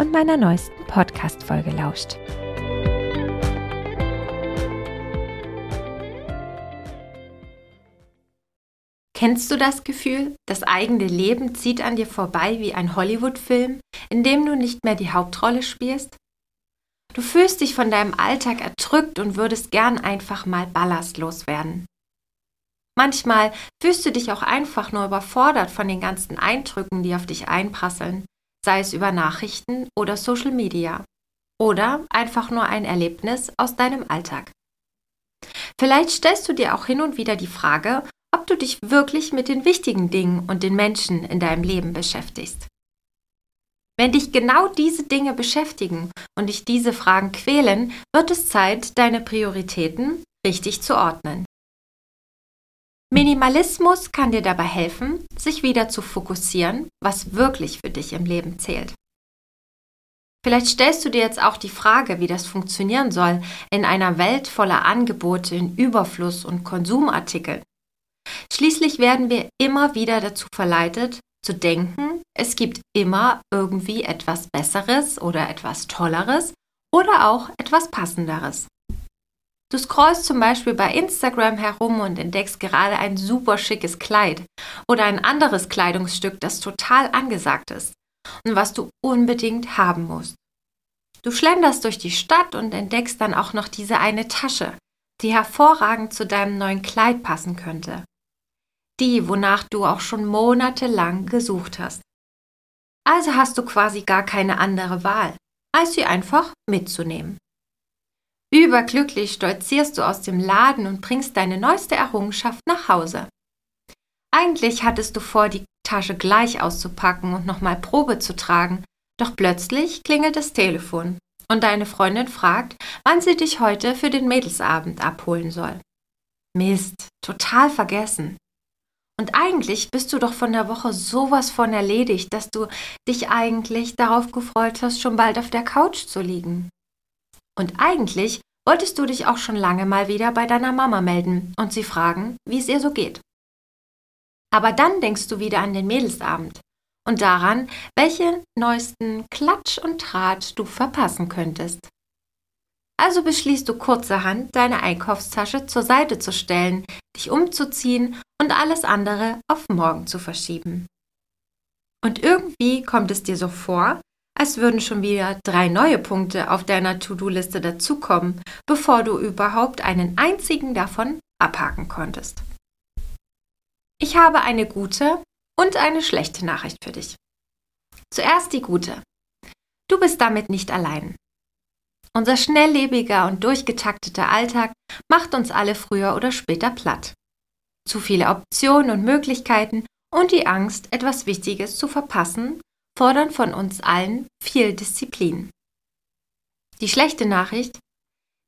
und meiner neuesten Podcast-Folge lauscht. Kennst du das Gefühl, das eigene Leben zieht an dir vorbei wie ein Hollywood-Film, in dem du nicht mehr die Hauptrolle spielst? Du fühlst dich von deinem Alltag erdrückt und würdest gern einfach mal ballastlos werden. Manchmal fühlst du dich auch einfach nur überfordert von den ganzen Eindrücken, die auf dich einprasseln sei es über Nachrichten oder Social Media oder einfach nur ein Erlebnis aus deinem Alltag. Vielleicht stellst du dir auch hin und wieder die Frage, ob du dich wirklich mit den wichtigen Dingen und den Menschen in deinem Leben beschäftigst. Wenn dich genau diese Dinge beschäftigen und dich diese Fragen quälen, wird es Zeit, deine Prioritäten richtig zu ordnen. Minimalismus kann dir dabei helfen, sich wieder zu fokussieren, was wirklich für dich im Leben zählt. Vielleicht stellst du dir jetzt auch die Frage, wie das funktionieren soll in einer Welt voller Angebote in Überfluss und Konsumartikeln. Schließlich werden wir immer wieder dazu verleitet, zu denken, es gibt immer irgendwie etwas Besseres oder etwas Tolleres oder auch etwas Passenderes. Du scrollst zum Beispiel bei Instagram herum und entdeckst gerade ein super schickes Kleid oder ein anderes Kleidungsstück, das total angesagt ist und was du unbedingt haben musst. Du schlenderst durch die Stadt und entdeckst dann auch noch diese eine Tasche, die hervorragend zu deinem neuen Kleid passen könnte. Die, wonach du auch schon monatelang gesucht hast. Also hast du quasi gar keine andere Wahl, als sie einfach mitzunehmen. Überglücklich stolzierst du aus dem Laden und bringst deine neueste Errungenschaft nach Hause. Eigentlich hattest du vor, die Tasche gleich auszupacken und nochmal Probe zu tragen, doch plötzlich klingelt das Telefon und deine Freundin fragt, wann sie dich heute für den Mädelsabend abholen soll. Mist, total vergessen. Und eigentlich bist du doch von der Woche sowas von erledigt, dass du dich eigentlich darauf gefreut hast, schon bald auf der Couch zu liegen. Und eigentlich wolltest du dich auch schon lange mal wieder bei deiner Mama melden und sie fragen, wie es ihr so geht. Aber dann denkst du wieder an den Mädelsabend und daran, welche neuesten Klatsch und Tratsch du verpassen könntest. Also beschließt du kurzerhand, deine Einkaufstasche zur Seite zu stellen, dich umzuziehen und alles andere auf morgen zu verschieben. Und irgendwie kommt es dir so vor, als würden schon wieder drei neue Punkte auf deiner To-Do-Liste dazukommen, bevor du überhaupt einen einzigen davon abhaken konntest. Ich habe eine gute und eine schlechte Nachricht für dich. Zuerst die gute. Du bist damit nicht allein. Unser schnelllebiger und durchgetakteter Alltag macht uns alle früher oder später platt. Zu viele Optionen und Möglichkeiten und die Angst, etwas Wichtiges zu verpassen, fordern von uns allen viel Disziplin. Die schlechte Nachricht?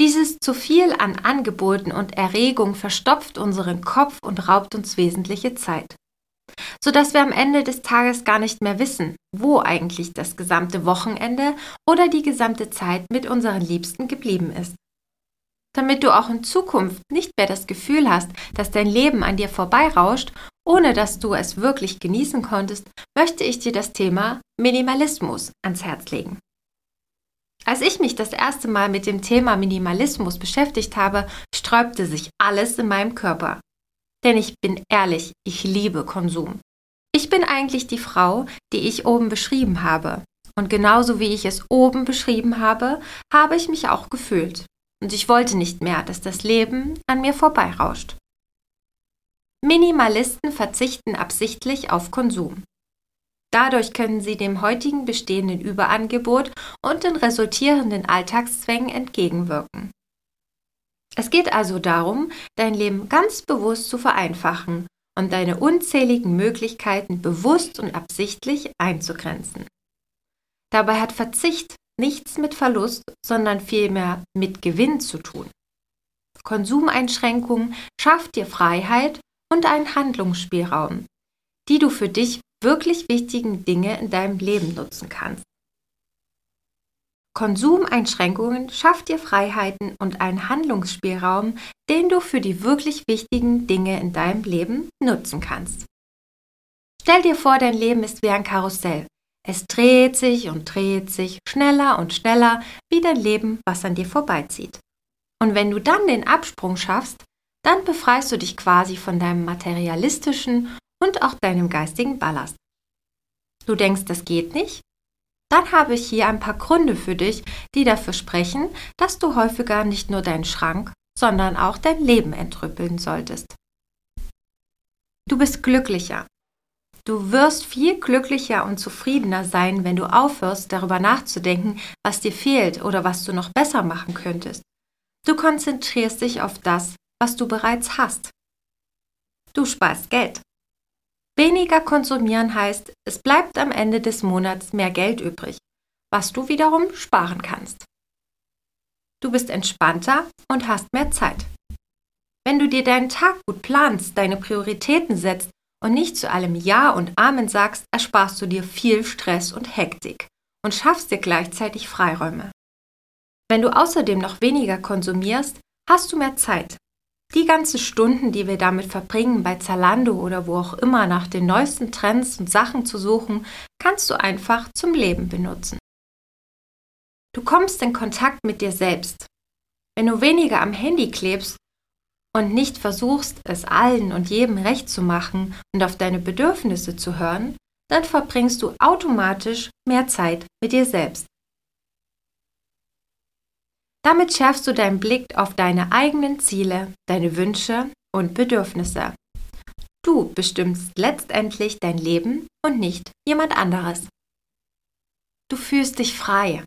Dieses zu viel an Angeboten und Erregung verstopft unseren Kopf und raubt uns wesentliche Zeit, sodass wir am Ende des Tages gar nicht mehr wissen, wo eigentlich das gesamte Wochenende oder die gesamte Zeit mit unseren Liebsten geblieben ist. Damit du auch in Zukunft nicht mehr das Gefühl hast, dass dein Leben an dir vorbeirauscht ohne dass du es wirklich genießen konntest, möchte ich dir das Thema Minimalismus ans Herz legen. Als ich mich das erste Mal mit dem Thema Minimalismus beschäftigt habe, sträubte sich alles in meinem Körper. Denn ich bin ehrlich, ich liebe Konsum. Ich bin eigentlich die Frau, die ich oben beschrieben habe. Und genauso wie ich es oben beschrieben habe, habe ich mich auch gefühlt. Und ich wollte nicht mehr, dass das Leben an mir vorbeirauscht. Minimalisten verzichten absichtlich auf Konsum. Dadurch können sie dem heutigen bestehenden Überangebot und den resultierenden Alltagszwängen entgegenwirken. Es geht also darum, dein Leben ganz bewusst zu vereinfachen und deine unzähligen Möglichkeiten bewusst und absichtlich einzugrenzen. Dabei hat Verzicht nichts mit Verlust, sondern vielmehr mit Gewinn zu tun. Konsumeinschränkungen schafft dir Freiheit und einen Handlungsspielraum, die du für dich wirklich wichtigen Dinge in deinem Leben nutzen kannst. Konsumeinschränkungen schafft dir Freiheiten und einen Handlungsspielraum, den du für die wirklich wichtigen Dinge in deinem Leben nutzen kannst. Stell dir vor, dein Leben ist wie ein Karussell. Es dreht sich und dreht sich schneller und schneller wie dein Leben, was an dir vorbeizieht. Und wenn du dann den Absprung schaffst, dann befreist du dich quasi von deinem materialistischen und auch deinem geistigen Ballast. Du denkst, das geht nicht? Dann habe ich hier ein paar Gründe für dich, die dafür sprechen, dass du häufiger nicht nur deinen Schrank, sondern auch dein Leben entrüppeln solltest. Du bist glücklicher. Du wirst viel glücklicher und zufriedener sein, wenn du aufhörst, darüber nachzudenken, was dir fehlt oder was du noch besser machen könntest. Du konzentrierst dich auf das, was du bereits hast. Du sparst Geld. Weniger konsumieren heißt, es bleibt am Ende des Monats mehr Geld übrig, was du wiederum sparen kannst. Du bist entspannter und hast mehr Zeit. Wenn du dir deinen Tag gut planst, deine Prioritäten setzt und nicht zu allem Ja und Amen sagst, ersparst du dir viel Stress und Hektik und schaffst dir gleichzeitig Freiräume. Wenn du außerdem noch weniger konsumierst, hast du mehr Zeit, die ganzen Stunden, die wir damit verbringen, bei Zalando oder wo auch immer nach den neuesten Trends und Sachen zu suchen, kannst du einfach zum Leben benutzen. Du kommst in Kontakt mit dir selbst. Wenn du weniger am Handy klebst und nicht versuchst, es allen und jedem recht zu machen und auf deine Bedürfnisse zu hören, dann verbringst du automatisch mehr Zeit mit dir selbst. Damit schärfst du deinen Blick auf deine eigenen Ziele, deine Wünsche und Bedürfnisse. Du bestimmst letztendlich dein Leben und nicht jemand anderes. Du fühlst dich frei.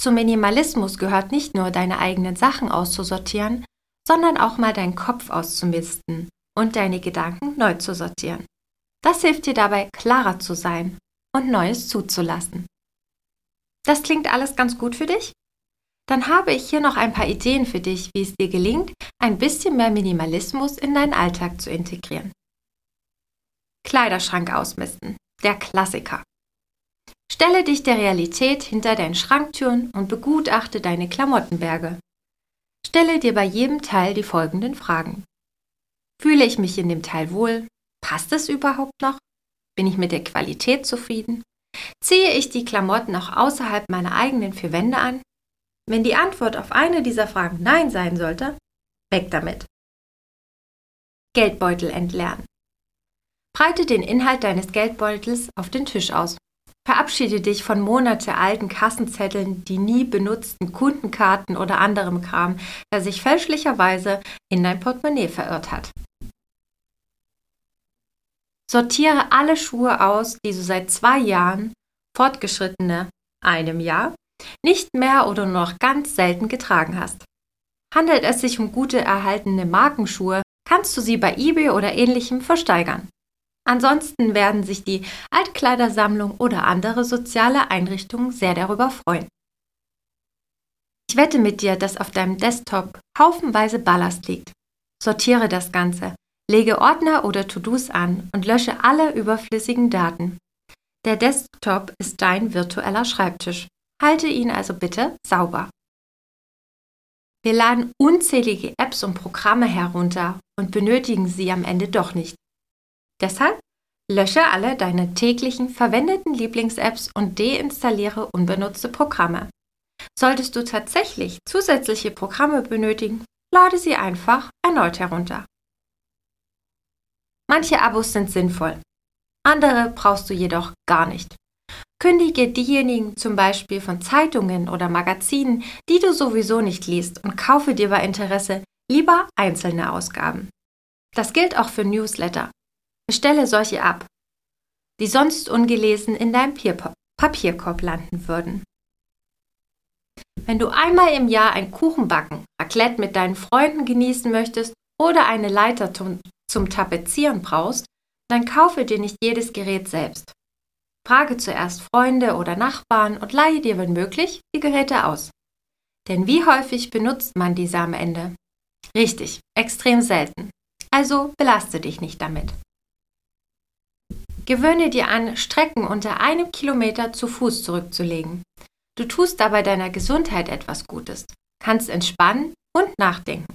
Zum Minimalismus gehört nicht nur deine eigenen Sachen auszusortieren, sondern auch mal deinen Kopf auszumisten und deine Gedanken neu zu sortieren. Das hilft dir dabei, klarer zu sein und Neues zuzulassen. Das klingt alles ganz gut für dich? Dann habe ich hier noch ein paar Ideen für dich, wie es dir gelingt, ein bisschen mehr Minimalismus in deinen Alltag zu integrieren. Kleiderschrank ausmisten, der Klassiker. Stelle dich der Realität hinter deinen Schranktüren und begutachte deine Klamottenberge. Stelle dir bei jedem Teil die folgenden Fragen. Fühle ich mich in dem Teil wohl? Passt es überhaupt noch? Bin ich mit der Qualität zufrieden? Ziehe ich die Klamotten auch außerhalb meiner eigenen vier Wände an? Wenn die Antwort auf eine dieser Fragen Nein sein sollte, weg damit. Geldbeutel entleeren. Breite den Inhalt deines Geldbeutels auf den Tisch aus. Verabschiede dich von monatealten Kassenzetteln, die nie benutzten Kundenkarten oder anderem Kram, der sich fälschlicherweise in dein Portemonnaie verirrt hat. Sortiere alle Schuhe aus, die du seit zwei Jahren, fortgeschrittene einem Jahr nicht mehr oder nur noch ganz selten getragen hast. Handelt es sich um gute erhaltene Markenschuhe, kannst du sie bei eBay oder ähnlichem versteigern. Ansonsten werden sich die Altkleidersammlung oder andere soziale Einrichtungen sehr darüber freuen. Ich wette mit dir, dass auf deinem Desktop haufenweise Ballast liegt. Sortiere das Ganze, lege Ordner oder To-Dos an und lösche alle überflüssigen Daten. Der Desktop ist dein virtueller Schreibtisch. Halte ihn also bitte sauber. Wir laden unzählige Apps und Programme herunter und benötigen sie am Ende doch nicht. Deshalb lösche alle deine täglichen verwendeten Lieblings-Apps und deinstalliere unbenutzte Programme. Solltest du tatsächlich zusätzliche Programme benötigen, lade sie einfach erneut herunter. Manche Abos sind sinnvoll, andere brauchst du jedoch gar nicht. Kündige diejenigen zum Beispiel von Zeitungen oder Magazinen, die du sowieso nicht liest und kaufe dir bei Interesse lieber einzelne Ausgaben. Das gilt auch für Newsletter. Bestelle solche ab, die sonst ungelesen in deinem Papierkorb landen würden. Wenn du einmal im Jahr ein Kuchenbacken, Raclette mit deinen Freunden genießen möchtest oder eine Leiter zum, zum Tapezieren brauchst, dann kaufe dir nicht jedes Gerät selbst. Frage zuerst Freunde oder Nachbarn und leihe dir, wenn möglich, die Geräte aus. Denn wie häufig benutzt man diese am Ende? Richtig, extrem selten. Also belaste dich nicht damit. Gewöhne dir an, Strecken unter einem Kilometer zu Fuß zurückzulegen. Du tust dabei deiner Gesundheit etwas Gutes, kannst entspannen und nachdenken.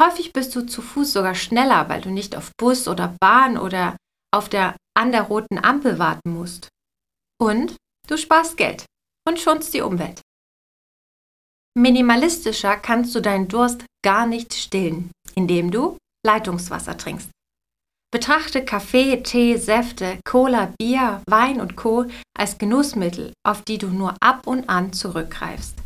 Häufig bist du zu Fuß sogar schneller, weil du nicht auf Bus oder Bahn oder auf der an der roten Ampel warten musst. Und du sparst Geld und schonst die Umwelt. Minimalistischer kannst du deinen Durst gar nicht stillen, indem du Leitungswasser trinkst. Betrachte Kaffee, Tee, Säfte, Cola, Bier, Wein und Co. als Genussmittel, auf die du nur ab und an zurückgreifst.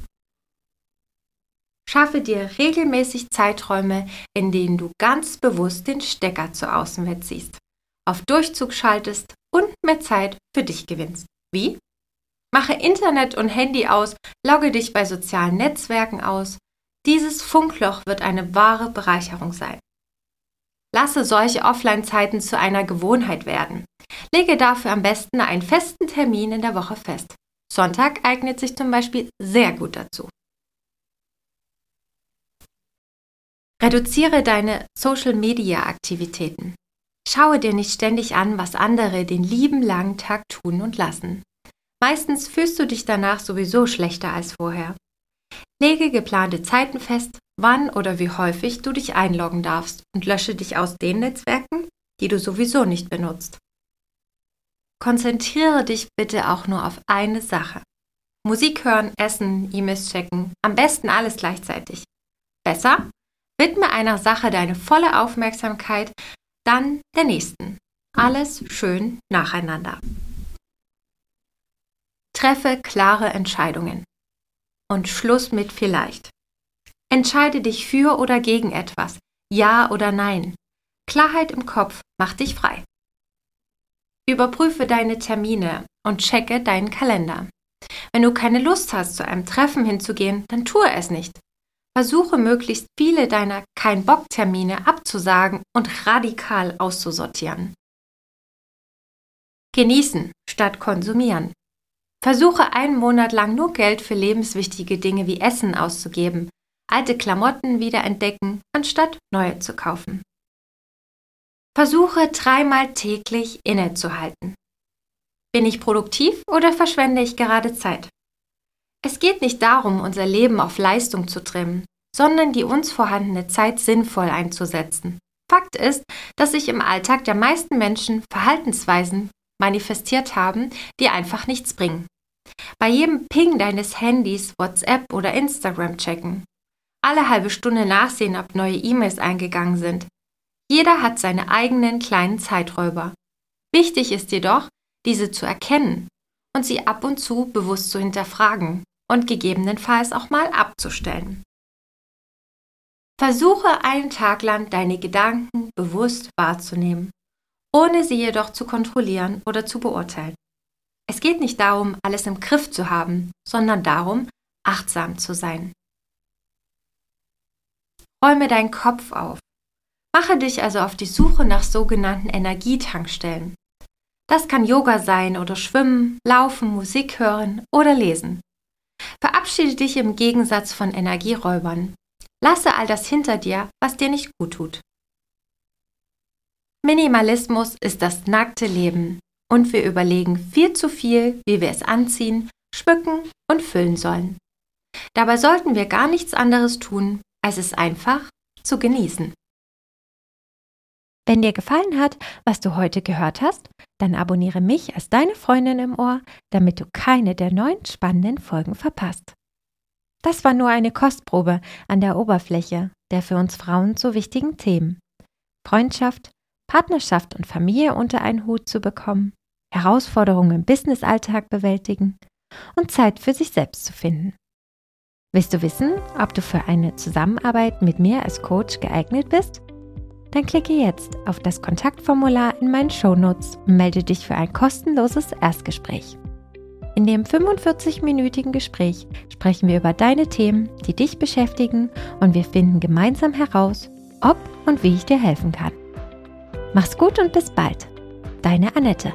Schaffe dir regelmäßig Zeiträume, in denen du ganz bewusst den Stecker zur Außenwelt ziehst, auf Durchzug schaltest und mehr Zeit für dich gewinnst. Wie? Mache Internet und Handy aus, logge dich bei sozialen Netzwerken aus. Dieses Funkloch wird eine wahre Bereicherung sein. Lasse solche Offline-Zeiten zu einer Gewohnheit werden. Lege dafür am besten einen festen Termin in der Woche fest. Sonntag eignet sich zum Beispiel sehr gut dazu. Reduziere deine Social-Media-Aktivitäten. Schaue dir nicht ständig an, was andere den lieben langen Tag tun und lassen. Meistens fühlst du dich danach sowieso schlechter als vorher. Lege geplante Zeiten fest, wann oder wie häufig du dich einloggen darfst und lösche dich aus den Netzwerken, die du sowieso nicht benutzt. Konzentriere dich bitte auch nur auf eine Sache. Musik hören, essen, E-Mails checken, am besten alles gleichzeitig. Besser, widme einer Sache deine volle Aufmerksamkeit, dann der nächsten. Alles schön nacheinander. Treffe klare Entscheidungen. Und Schluss mit vielleicht. Entscheide dich für oder gegen etwas, ja oder nein. Klarheit im Kopf macht dich frei. Überprüfe deine Termine und checke deinen Kalender. Wenn du keine Lust hast, zu einem Treffen hinzugehen, dann tue es nicht. Versuche möglichst viele deiner Kein-Bock-Termine abzusagen und radikal auszusortieren. Genießen statt konsumieren. Versuche einen Monat lang nur Geld für lebenswichtige Dinge wie Essen auszugeben, alte Klamotten wiederentdecken, anstatt neue zu kaufen. Versuche dreimal täglich innezuhalten. Bin ich produktiv oder verschwende ich gerade Zeit? Es geht nicht darum, unser Leben auf Leistung zu trimmen, sondern die uns vorhandene Zeit sinnvoll einzusetzen. Fakt ist, dass sich im Alltag der meisten Menschen Verhaltensweisen manifestiert haben, die einfach nichts bringen. Bei jedem Ping deines Handys WhatsApp oder Instagram checken, alle halbe Stunde nachsehen, ob neue E-Mails eingegangen sind. Jeder hat seine eigenen kleinen Zeiträuber. Wichtig ist jedoch, diese zu erkennen und sie ab und zu bewusst zu hinterfragen und gegebenenfalls auch mal abzustellen. Versuche einen Tag lang deine Gedanken bewusst wahrzunehmen, ohne sie jedoch zu kontrollieren oder zu beurteilen. Es geht nicht darum, alles im Griff zu haben, sondern darum, achtsam zu sein. Räume deinen Kopf auf. Mache dich also auf die Suche nach sogenannten Energietankstellen. Das kann Yoga sein oder Schwimmen, Laufen, Musik hören oder Lesen. Verabschiede dich im Gegensatz von Energieräubern. Lasse all das hinter dir, was dir nicht gut tut. Minimalismus ist das nackte Leben und wir überlegen viel zu viel, wie wir es anziehen, schmücken und füllen sollen. Dabei sollten wir gar nichts anderes tun, als es einfach zu genießen. Wenn dir gefallen hat, was du heute gehört hast, dann abonniere mich als deine Freundin im Ohr, damit du keine der neuen spannenden Folgen verpasst. Das war nur eine Kostprobe an der Oberfläche der für uns Frauen so wichtigen Themen. Freundschaft, Partnerschaft und Familie unter einen Hut zu bekommen, Herausforderungen im Businessalltag bewältigen und Zeit für sich selbst zu finden. Willst du wissen, ob du für eine Zusammenarbeit mit mir als Coach geeignet bist? Dann klicke jetzt auf das Kontaktformular in meinen Shownotes und melde dich für ein kostenloses Erstgespräch. In dem 45-minütigen Gespräch sprechen wir über deine Themen, die dich beschäftigen und wir finden gemeinsam heraus, ob und wie ich dir helfen kann. Mach's gut und bis bald. Deine Annette.